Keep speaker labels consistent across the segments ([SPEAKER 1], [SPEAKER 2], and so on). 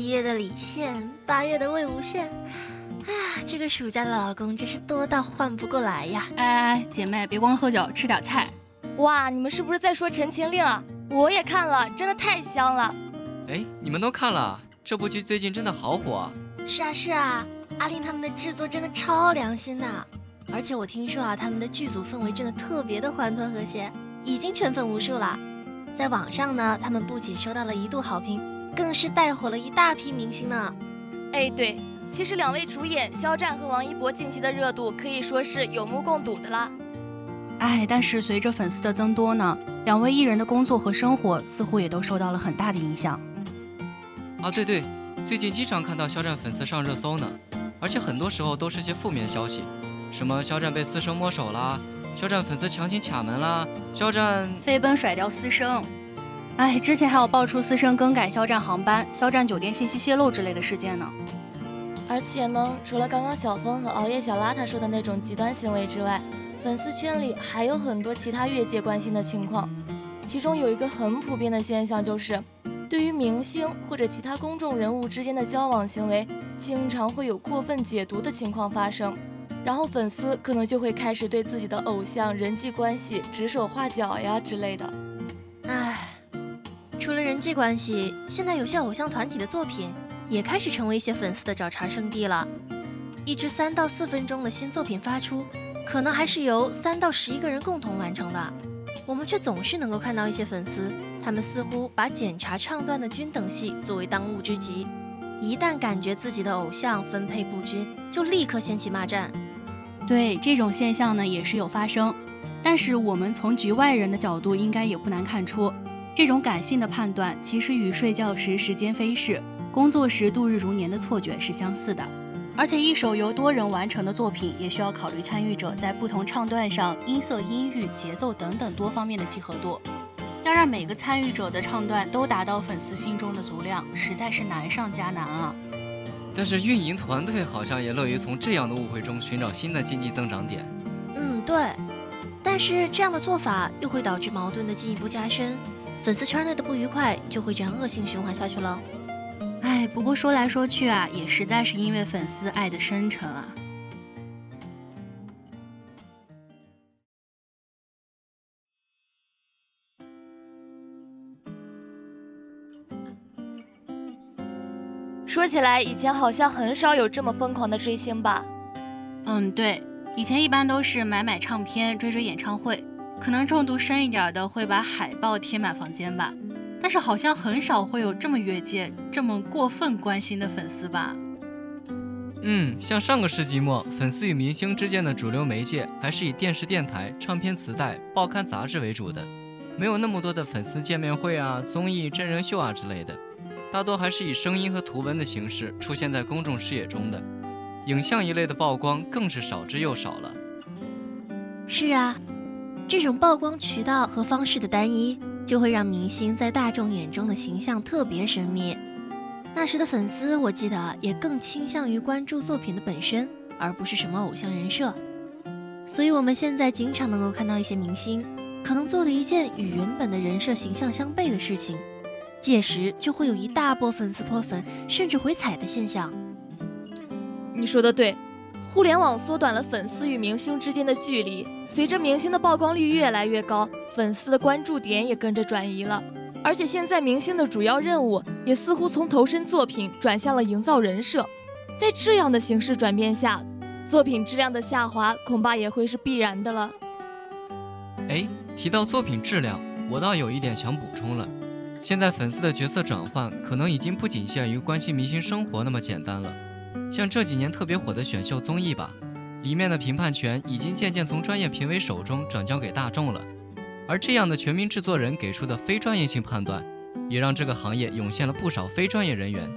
[SPEAKER 1] 七月的李现，八月的魏无羡，啊，这个暑假的老公真是多到换不过来呀！
[SPEAKER 2] 哎哎，姐妹别光喝酒，吃点菜。
[SPEAKER 3] 哇，你们是不是在说《陈情令》啊？我也看了，真的太香了。
[SPEAKER 4] 哎，你们都看了？这部剧最近真的好火。
[SPEAKER 1] 是啊是啊，阿令他们的制作真的超良心的，而且我听说啊，他们的剧组氛围真的特别的欢脱和谐，已经圈粉无数了。在网上呢，他们不仅收到了一度好评。更是带火了一大批明星呢。
[SPEAKER 3] 哎，对，其实两位主演肖战和王一博近期的热度可以说是有目共睹的啦。
[SPEAKER 2] 哎，但是随着粉丝的增多呢，两位艺人的工作和生活似乎也都受到了很大的影响。
[SPEAKER 4] 啊，对对，最近经常看到肖战粉丝上热搜呢，而且很多时候都是些负面消息，什么肖战被私生摸手啦，肖战粉丝强行卡门啦，肖战
[SPEAKER 2] 飞奔甩掉私生。哎，之前还有爆出私生更改肖战航班、肖战酒店信息泄露之类的事件呢。
[SPEAKER 3] 而且呢，除了刚刚小峰和熬夜小邋遢说的那种极端行为之外，粉丝圈里还有很多其他越界关心的情况。其中有一个很普遍的现象，就是对于明星或者其他公众人物之间的交往行为，经常会有过分解读的情况发生，然后粉丝可能就会开始对自己的偶像人际关系指手画脚呀之类的。
[SPEAKER 1] 除了人际关系，现在有些偶像团体的作品也开始成为一些粉丝的找茬圣地了。一支三到四分钟的新作品发出，可能还是由三到十一个人共同完成的。我们却总是能够看到一些粉丝，他们似乎把检查唱段的均等戏作为当务之急，一旦感觉自己的偶像分配不均，就立刻掀起骂战。
[SPEAKER 2] 对这种现象呢，也是有发生。但是我们从局外人的角度，应该也不难看出。这种感性的判断，其实与睡觉时时间飞逝、工作时度日如年的错觉是相似的。而且，一首由多人完成的作品，也需要考虑参与者在不同唱段上音色、音域、节奏等等多方面的契合度。要让每个参与者的唱段都达到粉丝心中的足量，实在是难上加难啊！
[SPEAKER 4] 但是，运营团队好像也乐于从这样的误会中寻找新的经济增长点。
[SPEAKER 1] 嗯，对。但是，这样的做法又会导致矛盾的进一步加深。粉丝圈内的不愉快就会这样恶性循环下去了。
[SPEAKER 2] 哎，不过说来说去啊，也实在是因为粉丝爱的深沉啊。
[SPEAKER 3] 说起来，以前好像很少有这么疯狂的追星吧？
[SPEAKER 2] 嗯，对，以前一般都是买买唱片，追追演唱会。可能中毒深一点的会把海报贴满房间吧，但是好像很少会有这么越界、这么过分关心的粉丝吧。
[SPEAKER 4] 嗯，像上个世纪末，粉丝与明星之间的主流媒介还是以电视、电台、唱片、磁带、报刊、杂志为主的，没有那么多的粉丝见面会啊、综艺、真人秀啊之类的。大多还是以声音和图文的形式出现在公众视野中的，影像一类的曝光更是少之又少了。
[SPEAKER 1] 是啊，这种曝光渠道和方式的单一，就会让明星在大众眼中的形象特别神秘。那时的粉丝，我记得也更倾向于关注作品的本身，而不是什么偶像人设。所以，我们现在经常能够看到一些明星，可能做了一件与原本的人设形象相悖的事情，届时就会有一大波粉丝脱粉，甚至回踩的现象。
[SPEAKER 3] 你说的对，互联网缩短了粉丝与明星之间的距离，随着明星的曝光率越来越高，粉丝的关注点也跟着转移了。而且现在明星的主要任务也似乎从投身作品转向了营造人设，在这样的形式转变下，作品质量的下滑恐怕也会是必然的了。
[SPEAKER 4] 哎，提到作品质量，我倒有一点想补充了。现在粉丝的角色转换可能已经不仅限于关心明星生活那么简单了，像这几年特别火的选秀综艺吧，里面的评判权已经渐渐从专业评委手中转交给大众了。而这样的全民制作人给出的非专业性判断，也让这个行业涌现了不少非专业人员。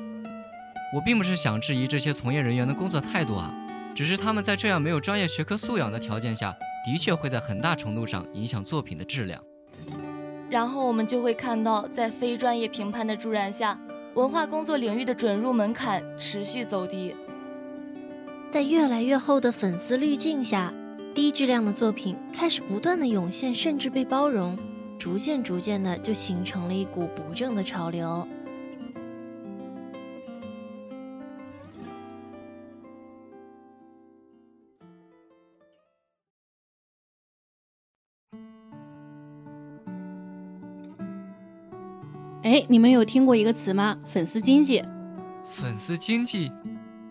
[SPEAKER 4] 我并不是想质疑这些从业人员的工作态度啊，只是他们在这样没有专业学科素养的条件下，的确会在很大程度上影响作品的质量。
[SPEAKER 3] 然后我们就会看到，在非专业评判的助燃下，文化工作领域的准入门槛持续走低，
[SPEAKER 1] 在越来越厚的粉丝滤镜下。低质量的作品开始不断的涌现，甚至被包容，逐渐逐渐的就形成了一股不正的潮流。
[SPEAKER 2] 哎，你们有听过一个词吗？粉丝经济。
[SPEAKER 4] 粉丝经济，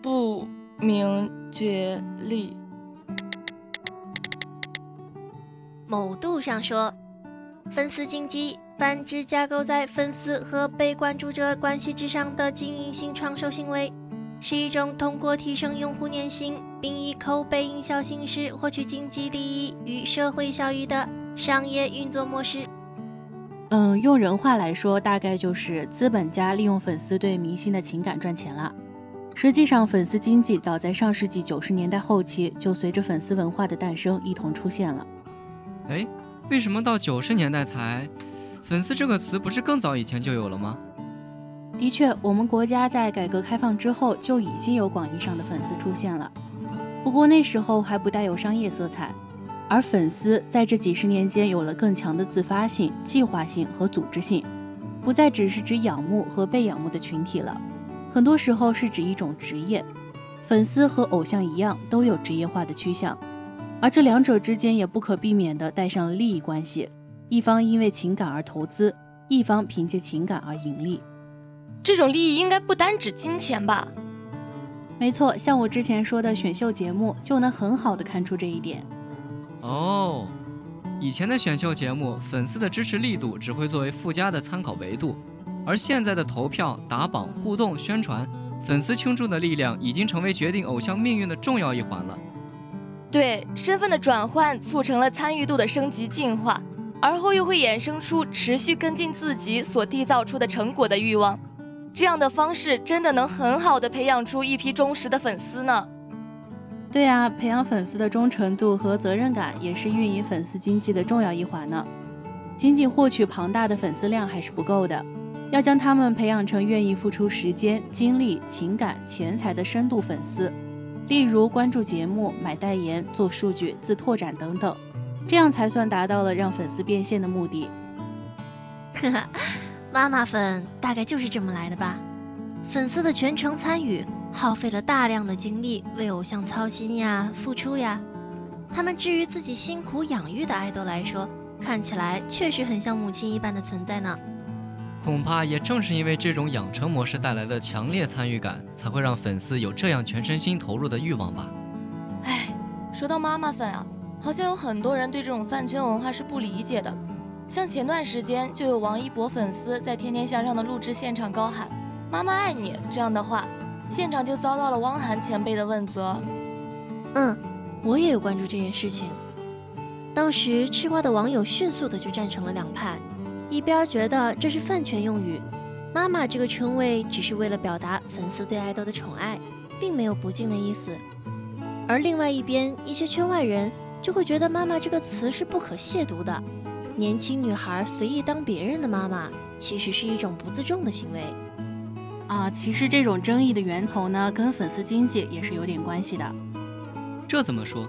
[SPEAKER 3] 不明觉厉。
[SPEAKER 1] 某度上说，粉丝经济泛指架构在粉丝和被关注者关系之上的经营性创收行为，是一种通过提升用户粘性，并以口碑营销形式获取经济利益与社会效益的商业运作模式。
[SPEAKER 2] 嗯，用人话来说，大概就是资本家利用粉丝对明星的情感赚钱了。实际上，粉丝经济早在上世纪九十年代后期就随着粉丝文化的诞生一同出现了。
[SPEAKER 4] 哎，为什么到九十年代才“粉丝”这个词不是更早以前就有了吗？
[SPEAKER 2] 的确，我们国家在改革开放之后就已经有广义上的粉丝出现了，不过那时候还不带有商业色彩。而粉丝在这几十年间有了更强的自发性、计划性和组织性，不再只是指仰慕和被仰慕的群体了，很多时候是指一种职业。粉丝和偶像一样，都有职业化的趋向。而这两者之间也不可避免地带上了利益关系，一方因为情感而投资，一方凭借情感而盈利。
[SPEAKER 3] 这种利益应该不单指金钱吧？
[SPEAKER 2] 没错，像我之前说的选秀节目就能很好的看出这一点。
[SPEAKER 4] 哦，以前的选秀节目，粉丝的支持力度只会作为附加的参考维度，而现在的投票、打榜、互动、宣传，粉丝倾注的力量已经成为决定偶像命运的重要一环了。
[SPEAKER 3] 对身份的转换促成了参与度的升级进化，而后又会衍生出持续跟进自己所缔造出的成果的欲望。这样的方式真的能很好的培养出一批忠实的粉丝呢？
[SPEAKER 2] 对啊，培养粉丝的忠诚度和责任感也是运营粉丝经济的重要一环呢。仅仅获取庞大的粉丝量还是不够的，要将他们培养成愿意付出时间、精力、情感、钱财的深度粉丝。例如关注节目、买代言、做数据、自拓展等等，这样才算达到了让粉丝变现的目的。
[SPEAKER 1] 哈哈，妈妈粉大概就是这么来的吧？粉丝的全程参与，耗费了大量的精力为偶像操心呀、付出呀。他们至于自己辛苦养育的爱豆来说，看起来确实很像母亲一般的存在呢。
[SPEAKER 4] 恐怕也正是因为这种养成模式带来的强烈参与感，才会让粉丝有这样全身心投入的欲望吧。
[SPEAKER 3] 哎，说到妈妈粉啊，好像有很多人对这种饭圈文化是不理解的。像前段时间就有王一博粉丝在《天天向上》的录制现场高喊“妈妈爱你”这样的话，现场就遭到了汪涵前辈的问责。
[SPEAKER 1] 嗯，我也有关注这件事情。当时吃瓜的网友迅速的就站成了两派。一边觉得这是饭圈用语，妈妈这个称谓只是为了表达粉丝对爱豆的宠爱，并没有不敬的意思。而另外一边，一些圈外人就会觉得“妈妈”这个词是不可亵渎的。年轻女孩随意当别人的妈妈，其实是一种不自重的行为。
[SPEAKER 2] 啊，其实这种争议的源头呢，跟粉丝经济也是有点关系的。
[SPEAKER 4] 这怎么说？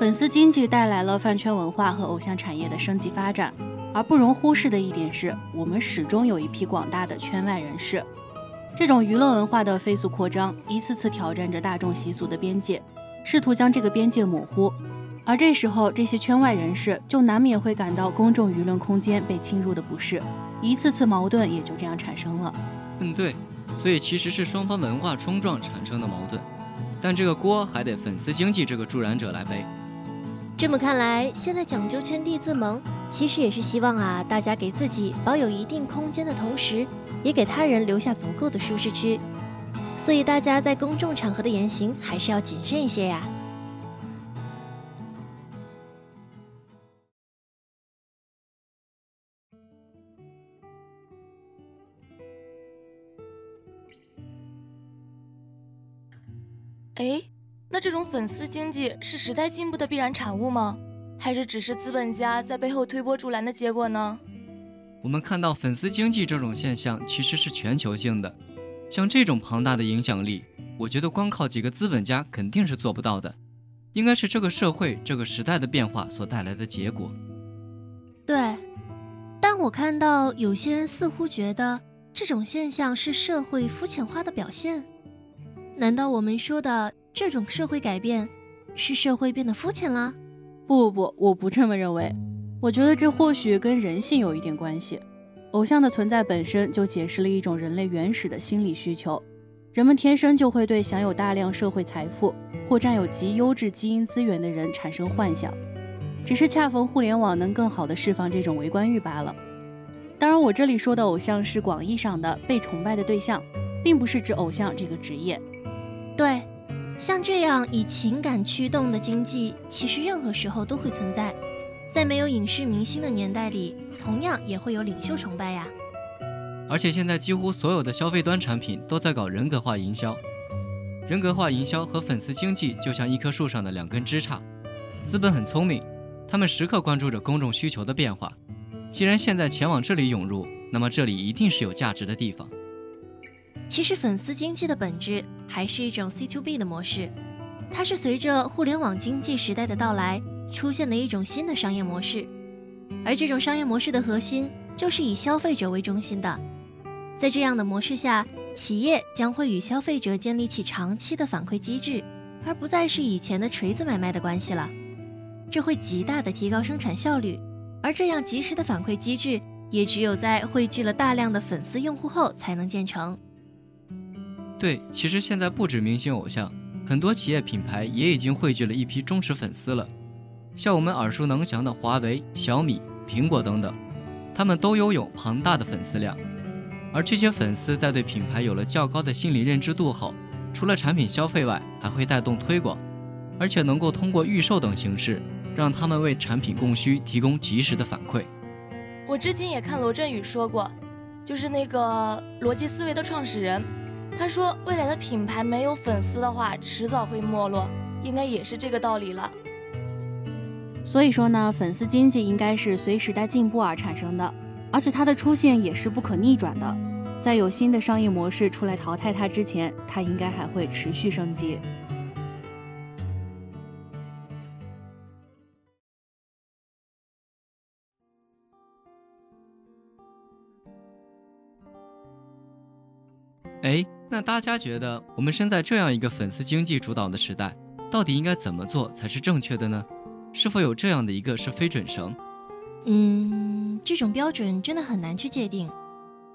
[SPEAKER 2] 粉丝经济带来了饭圈文化和偶像产业的升级发展。而不容忽视的一点是，我们始终有一批广大的圈外人士。这种娱乐文化的飞速扩张，一次次挑战着大众习俗的边界，试图将这个边界模糊。而这时候，这些圈外人士就难免会感到公众舆论空间被侵入的不适，一次次矛盾也就这样产生了。
[SPEAKER 4] 嗯，对，所以其实是双方文化冲撞产生的矛盾，但这个锅还得粉丝经济这个助燃者来背。
[SPEAKER 1] 这么看来，现在讲究圈地自萌，其实也是希望啊，大家给自己保有一定空间的同时，也给他人留下足够的舒适区。所以大家在公众场合的言行还是要谨慎一些呀。
[SPEAKER 3] 哎。那这种粉丝经济是时代进步的必然产物吗？还是只是资本家在背后推波助澜的结果呢？
[SPEAKER 4] 我们看到粉丝经济这种现象其实是全球性的，像这种庞大的影响力，我觉得光靠几个资本家肯定是做不到的，应该是这个社会这个时代的变化所带来的结果。
[SPEAKER 1] 对，但我看到有些人似乎觉得这种现象是社会肤浅化的表现，难道我们说的？这种社会改变，是社会变得肤浅了？
[SPEAKER 2] 不不不，我不这么认为。我觉得这或许跟人性有一点关系。偶像的存在本身就解释了一种人类原始的心理需求，人们天生就会对享有大量社会财富或占有极优质基因资源的人产生幻想，只是恰逢互联网能更好的释放这种围观欲罢了。当然，我这里说的偶像是广义上的被崇拜的对象，并不是指偶像这个职业。
[SPEAKER 1] 对。像这样以情感驱动的经济，其实任何时候都会存在。在没有影视明星的年代里，同样也会有领袖崇拜呀。
[SPEAKER 4] 而且现在几乎所有的消费端产品都在搞人格化营销，人格化营销和粉丝经济就像一棵树上的两根枝杈。资本很聪明，他们时刻关注着公众需求的变化。既然现在钱往这里涌入，那么这里一定是有价值的地方。
[SPEAKER 1] 其实粉丝经济的本质还是一种 C to B 的模式，它是随着互联网经济时代的到来出现的一种新的商业模式，而这种商业模式的核心就是以消费者为中心的。在这样的模式下，企业将会与消费者建立起长期的反馈机制，而不再是以前的锤子买卖的关系了。这会极大的提高生产效率，而这样及时的反馈机制也只有在汇聚了大量的粉丝用户后才能建成。
[SPEAKER 4] 对，其实现在不止明星偶像，很多企业品牌也已经汇聚了一批忠实粉丝了。像我们耳熟能详的华为、小米、苹果等等，他们都拥有庞大的粉丝量。而这些粉丝在对品牌有了较高的心理认知度后，除了产品消费外，还会带动推广，而且能够通过预售等形式，让他们为产品供需提供及时的反馈。
[SPEAKER 3] 我之前也看罗振宇说过，就是那个逻辑思维的创始人。他说：“未来的品牌没有粉丝的话，迟早会没落，应该也是这个道理了。”
[SPEAKER 2] 所以说呢，粉丝经济应该是随时代进步而产生的，而且它的出现也是不可逆转的。在有新的商业模式出来淘汰它之前，它应该还会持续升级。
[SPEAKER 4] 那大家觉得，我们身在这样一个粉丝经济主导的时代，到底应该怎么做才是正确的呢？是否有这样的一个是非准绳？
[SPEAKER 1] 嗯，这种标准真的很难去界定。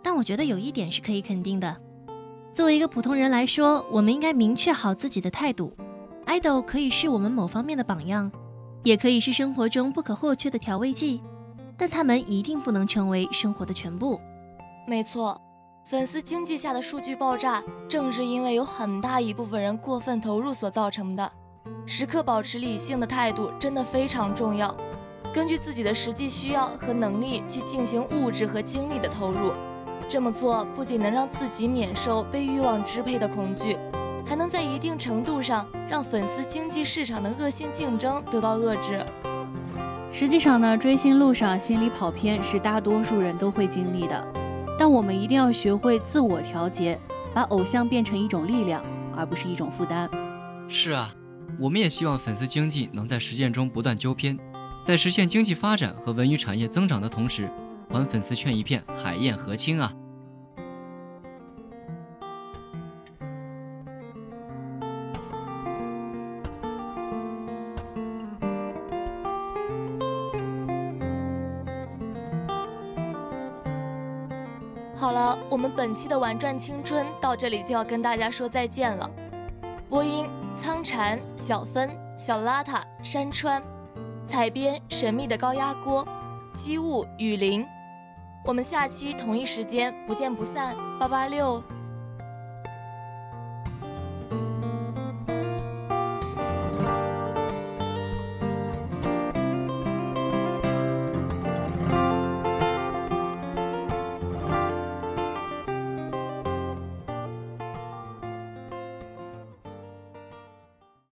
[SPEAKER 1] 但我觉得有一点是可以肯定的：作为一个普通人来说，我们应该明确好自己的态度。idol 可以是我们某方面的榜样，也可以是生活中不可或缺的调味剂，但他们一定不能成为生活的全部。
[SPEAKER 3] 没错。粉丝经济下的数据爆炸，正是因为有很大一部分人过分投入所造成的。时刻保持理性的态度真的非常重要，根据自己的实际需要和能力去进行物质和精力的投入，这么做不仅能让自己免受被欲望支配的恐惧，还能在一定程度上让粉丝经济市场的恶性竞争得到遏制。
[SPEAKER 2] 实际上呢，追星路上心理跑偏是大多数人都会经历的，但我们一定要学会自我调节，把偶像变成一种力量，而不是一种负担。
[SPEAKER 4] 是啊，我们也希望粉丝经济能在实践中不断纠偏，在实现经济发展和文娱产业增长的同时，还粉丝圈一片海晏和清啊！
[SPEAKER 3] 本期的玩转青春到这里就要跟大家说再见了。播音：苍蝉、小芬、小邋遢、山川；采编：神秘的高压锅、机务、雨林。我们下期同一时间不见不散。八八六。